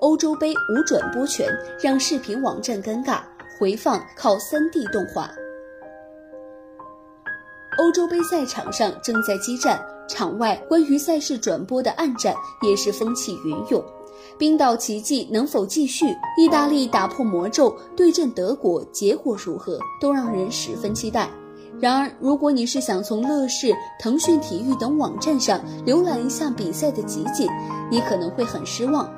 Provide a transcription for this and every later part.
欧洲杯无转播权让视频网站尴尬，回放靠 3D 动画。欧洲杯赛场上正在激战，场外关于赛事转播的暗战也是风起云涌。冰岛奇迹能否继续？意大利打破魔咒对阵德国，结果如何？都让人十分期待。然而，如果你是想从乐视、腾讯体育等网站上浏览一下比赛的集锦，你可能会很失望。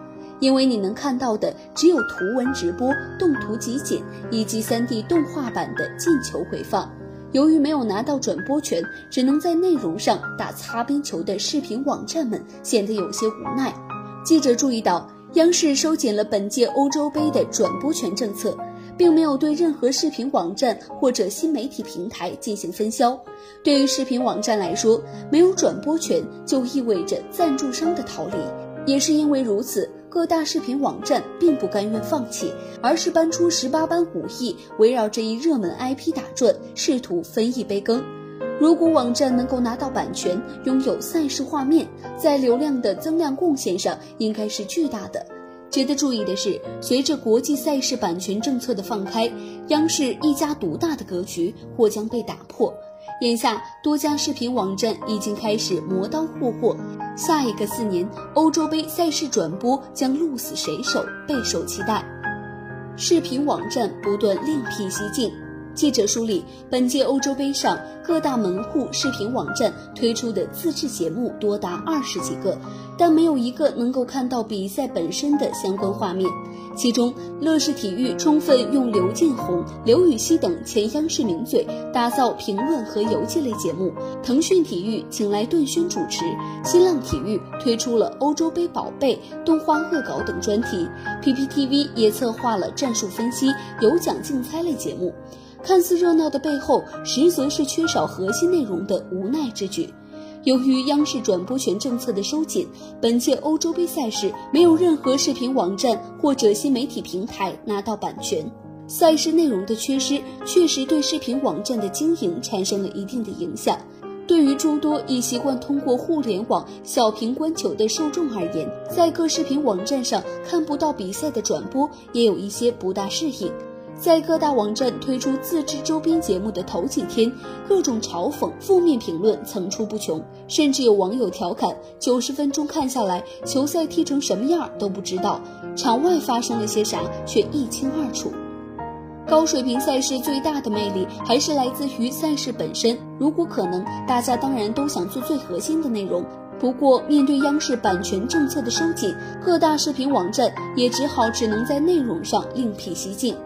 因为你能看到的只有图文直播、动图集锦以及 3D 动画版的进球回放。由于没有拿到转播权，只能在内容上打擦边球的视频网站们显得有些无奈。记者注意到，央视收紧了本届欧洲杯的转播权政策，并没有对任何视频网站或者新媒体平台进行分销。对于视频网站来说，没有转播权就意味着赞助商的逃离。也是因为如此。各大视频网站并不甘愿放弃，而是搬出十八般武艺，围绕这一热门 IP 打转，试图分一杯羹。如果网站能够拿到版权，拥有赛事画面，在流量的增量贡献上应该是巨大的。值得注意的是，随着国际赛事版权政策的放开，央视一家独大的格局或将被打破。眼下，多家视频网站已经开始磨刀霍霍。下一个四年，欧洲杯赛事转播将鹿死谁手，备受期待。视频网站不断另辟蹊径。记者梳理，本届欧洲杯上，各大门户视频网站推出的自制节目多达二十几个，但没有一个能够看到比赛本身的相关画面。其中，乐视体育充分用刘建宏、刘禹锡等前央视名嘴打造评论和游记类节目；腾讯体育请来段轩主持；新浪体育推出了欧洲杯宝贝、动画恶搞等专题；PPTV 也策划了战术分析、有奖竞猜类节目。看似热闹的背后，实则是缺少核心内容的无奈之举。由于央视转播权政策的收紧，本届欧洲杯赛事没有任何视频网站或者新媒体平台拿到版权。赛事内容的缺失确实对视频网站的经营产生了一定的影响。对于诸多已习惯通过互联网小屏观球的受众而言，在各视频网站上看不到比赛的转播，也有一些不大适应。在各大网站推出自制周边节目的头几天，各种嘲讽、负面评论层出不穷，甚至有网友调侃：九十分钟看下来，球赛踢成什么样都不知道，场外发生了些啥却一清二楚。高水平赛事最大的魅力还是来自于赛事本身。如果可能，大家当然都想做最核心的内容。不过，面对央视版权政策的收紧，各大视频网站也只好只能在内容上另辟蹊径。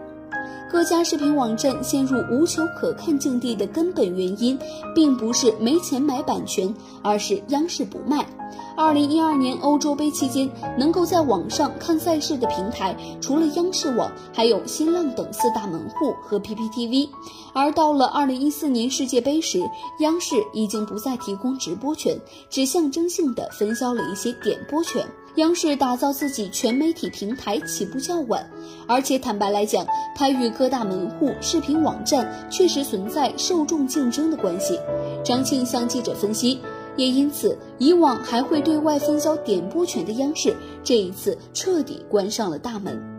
各家视频网站陷入无球可看境地的根本原因，并不是没钱买版权，而是央视不卖。二零一二年欧洲杯期间，能够在网上看赛事的平台，除了央视网，还有新浪等四大门户和 PPTV。而到了二零一四年世界杯时，央视已经不再提供直播权，只象征性的分销了一些点播权。央视打造自己全媒体平台起步较晚，而且坦白来讲，它与各大门户视频网站确实存在受众竞争的关系。张庆向记者分析，也因此，以往还会对外分销点播权的央视，这一次彻底关上了大门。